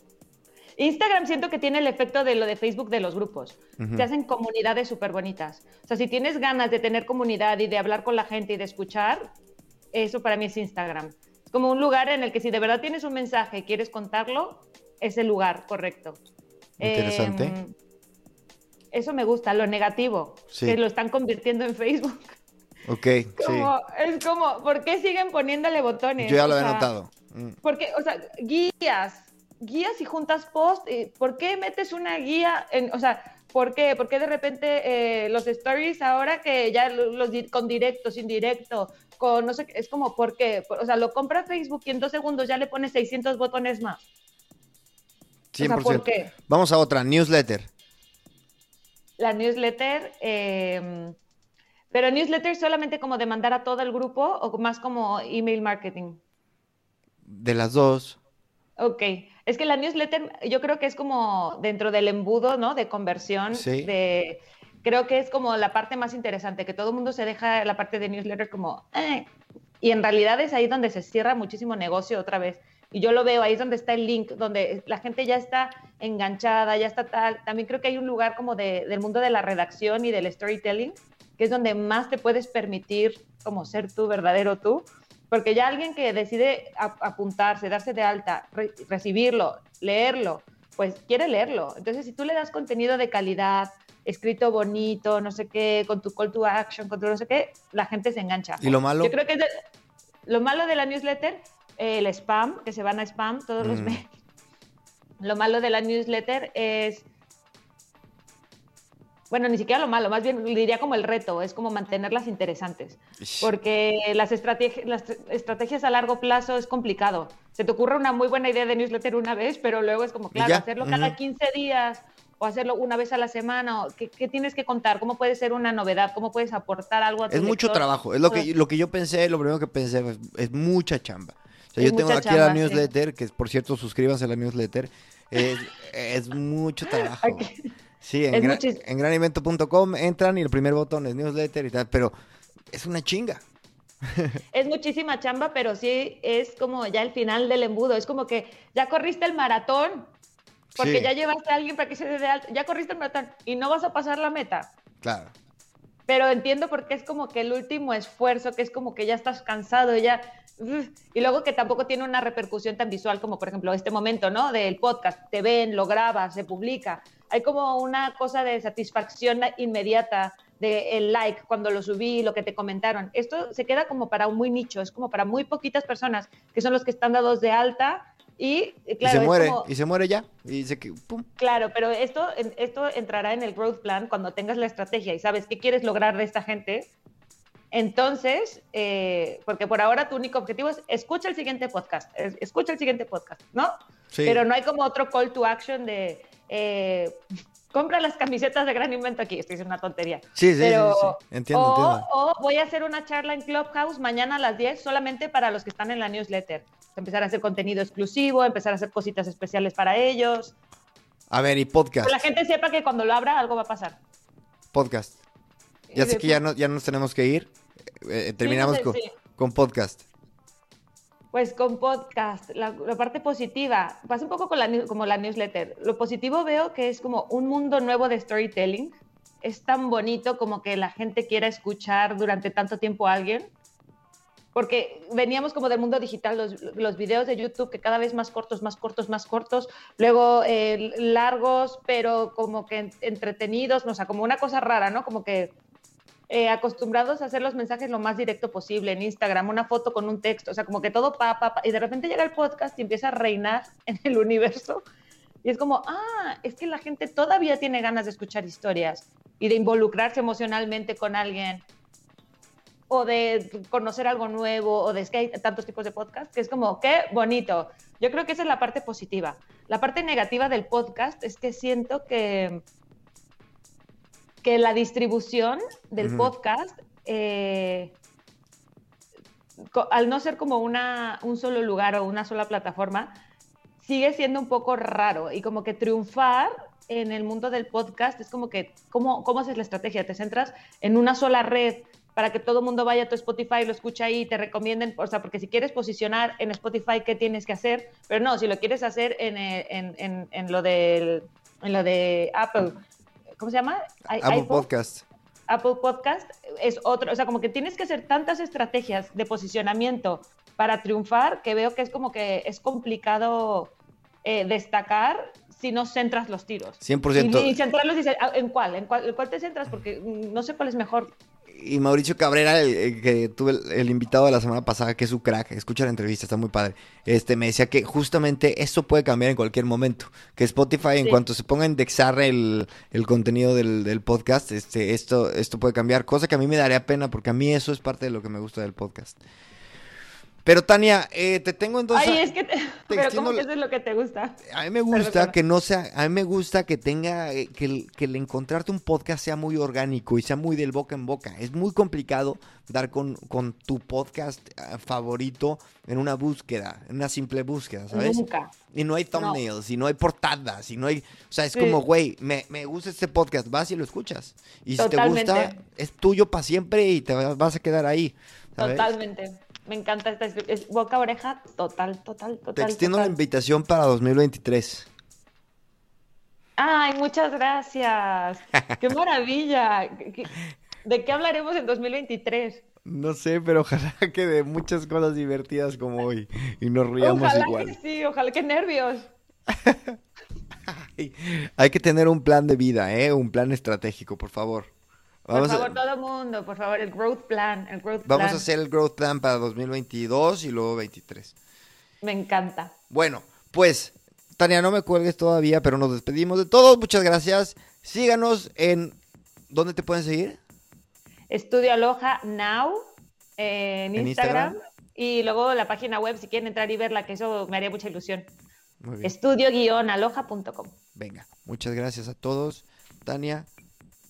Instagram siento que tiene el efecto de lo de Facebook de los grupos. Ujú. Se hacen comunidades súper bonitas. O sea, si tienes ganas de tener comunidad y de hablar con la gente y de escuchar, eso para mí es Instagram. Como un lugar en el que si de verdad tienes un mensaje y quieres contarlo, es el lugar correcto. Interesante. Em, eso me gusta, lo negativo, Sí. que lo están convirtiendo en Facebook. Ok, sí. Como- Es como, ¿por qué siguen poniéndole botones? Yo ya O lo he sea, notado. Mm. porque, o sea, guías, guías y juntas post, eh, ¿por qué metes una guía? En, o sea, ¿por qué? ¿Por qué de repente eh, los stories ahora que ya lo- los di- con directo, sin directo, con no sé, es como, ¿por qué? O sea, lo compra Facebook y en dos segundos ya le pone 600 botones más. O sea, 100%. ¿por qué? Vamos a otra, newsletter. La newsletter, eh, pero newsletter solamente como de mandar a todo el grupo o más como email marketing. De las dos. Ok, es que la newsletter yo creo que es como dentro del embudo, ¿no? De conversión, Sí. de creo que es como la parte más interesante, que todo el mundo se deja la parte de newsletter como, "Eh", y en realidad es ahí donde se cierra muchísimo negocio otra vez. Y yo lo veo, ahí es donde está el link, donde la gente ya está enganchada, ya está tal. También creo que hay un lugar como de- del mundo de la redacción y del storytelling, que es donde más te puedes permitir como ser tú, verdadero tú. Porque ya alguien que decide ap- apuntarse, darse de alta, re- recibirlo, leerlo, pues quiere leerlo. Entonces, si tú le das contenido de calidad, escrito bonito, no sé qué, con tu call to action, con tu no sé qué, la gente se engancha. ¿Y lo malo? Yo creo que es de- lo malo de la newsletter, eh, el spam, que se van a spam todos los Mm. meses. Lo malo de la newsletter es, bueno, ni siquiera lo malo, más bien diría como el reto, es como mantenerlas interesantes. Porque las, estrategi- las estrategias a largo plazo es complicado. Se te ocurre una muy buena idea de newsletter una vez, pero luego es como, claro, hacerlo cada ujú. 15 días o hacerlo una vez a la semana. o ¿Qué, qué tienes que contar? ¿Cómo puede ser una novedad? ¿Cómo puedes aportar algo a tu Es mucho trabajo. Es lo que, lo que yo pensé, lo primero que pensé, es, es mucha chamba. O sea, Es yo tengo aquí la chamba, sí. newsletter, que por cierto, suscríbanse a la newsletter. Es, es mucho trabajo. Aquí. Sí, en, gran- muchis- en granevento.com entran y el primer botón es newsletter y tal, pero es una chinga. Es muchísima chamba, pero sí es como ya el final del embudo. Es como que ya corriste el maratón, porque Sí. ya llevaste a alguien para que se dé de alta. Ya corriste el maratón y no vas a pasar la meta. Claro. Pero entiendo porque es como que el último esfuerzo, que es como que ya estás cansado, ya. Y luego que tampoco tiene una repercusión tan visual como, por ejemplo, este momento, ¿no? Del podcast. Te ven, lo grabas, se publica. Hay como una cosa de satisfacción inmediata de el like cuando lo subí, lo que te comentaron. Esto se queda como para un muy nicho, es como para muy poquitas personas que son los que están dados de alta y, eh, claro, y se es muere, como- y se muere ya. Y se que, pum. Claro, pero esto, esto entrará en el growth plan cuando tengas la estrategia y sabes qué quieres lograr de esta gente. Entonces, eh, porque por ahora tu único objetivo es escucha el siguiente podcast, es- escucha el siguiente podcast, ¿no? Sí. Pero no hay como otro call to action de eh, compra las camisetas de Gran Invento aquí, estoy diciendo una tontería. Sí, sí, sí, Pero- sí. Entiendo, o, entiendo. o voy a hacer una charla en Clubhouse mañana a las 10 solamente para los que están en la newsletter. Empezar a hacer contenido exclusivo, empezar a hacer cositas especiales para ellos. A ver, y podcast. Que la gente sepa que cuando lo abra algo va a pasar. Podcast. Ya sé que ya, no, ya nos tenemos que ir. Eh, terminamos sé, con, sí. con podcast. Pues con podcast, la, la parte positiva, pasa un poco con la, como la newsletter. Lo positivo veo que es como un mundo nuevo de storytelling. Es tan bonito como que la gente quiera escuchar durante tanto tiempo a alguien. Porque veníamos como del mundo digital, los, videos de YouTube que cada vez más cortos, más cortos, más cortos, luego eh, largos, pero como que en- entretenidos, no, o sea, como una cosa rara, ¿no? Como que eh, acostumbrados a hacer los mensajes lo más directo posible en Instagram, una foto con un texto, o sea, como que todo pa, pa, pa, y de repente llega el podcast y empieza a reinar en el universo. Y es como, ah, es que la gente todavía tiene ganas de escuchar historias y de involucrarse emocionalmente con alguien o de conocer algo nuevo o de es que hay tantos tipos de podcast que es como, qué bonito. Yo creo que esa es la parte positiva. La parte negativa del podcast es que siento que que la distribución del podcast, eh, al no ser como una, un solo lugar o una sola plataforma, sigue siendo un poco raro y como que triunfar en el mundo del podcast es como que, ¿cómo, cómo haces la estrategia? Te centras en una sola red para que todo el mundo vaya a tu Spotify, lo escuche ahí, te recomienden, o sea, porque si quieres posicionar en Spotify, ¿qué tienes que hacer? Pero no, si lo quieres hacer en, eh, en, en, en lo, del, en lo de Apple, ¿cómo se llama? I- Apple iPhone. Podcast. Apple Podcast es otro, o sea, como que tienes que hacer tantas estrategias de posicionamiento para triunfar que veo que es como que es complicado eh, destacar si no centras los tiros. 100%. Y, y centrarlos dices, ah, ¿en cuál? ¿En cuál, en cuál te centras? Porque mm, no sé cuál es mejor. Y Mauricio Cabrera, el, el que tuve el, el invitado de la semana pasada, que es su crack, escucha la entrevista, está muy padre. Este me decía que justamente eso puede cambiar en cualquier momento. Que Spotify, en cuanto se ponga a indexar el, el contenido del, del podcast, este, esto, esto puede cambiar. Cosa que a mí me daría pena, porque a mí eso es parte de lo que me gusta del podcast. Pero Tania, eh, te tengo entonces. Ay, es que, te- pero extiendo ¿cómo que eso es lo que te gusta? A mí me gusta que no sea, a mí me gusta que tenga, eh, que el, que el encontrarte un podcast sea muy orgánico y sea muy del boca en boca. Es muy complicado dar con, con tu podcast eh, favorito en una búsqueda, en una simple búsqueda, ¿sabes? Nunca. Y no hay thumbnails, y no hay portadas, y no hay, o sea, es Sí. como, güey, me, me gusta este podcast, vas y lo escuchas. Y si te gusta, es tuyo para siempre y te va- vas a quedar ahí. ¿sabes? Totalmente. Me encanta esta es- boca oreja, total, total, total. Te extiendo la invitación para 2023. Ay, muchas gracias. Qué maravilla. ¿Qué- ¿De qué hablaremos en 2023? No sé, pero ojalá que de muchas cosas divertidas como hoy y nos riamos Ojalá que igual. sí, ojalá que nervios. Ay, Hay que tener un plan de vida, ¿eh? Un plan estratégico, por favor. Vamos, por favor, a, todo mundo, por favor, el growth plan, el growth vamos a hacer el growth plan para 2022 y luego 23. Me encanta. Bueno, pues, Tania, no me cuelgues todavía, pero nos despedimos de todos. Muchas gracias. Síganos en... ¿Dónde te pueden seguir? Estudio Aloha Now en, ¿En Instagram, Instagram? y luego la página web si quieren entrar y verla, que eso me haría mucha ilusión. Estudio-aloha.com. Venga, muchas gracias a todos. Tania,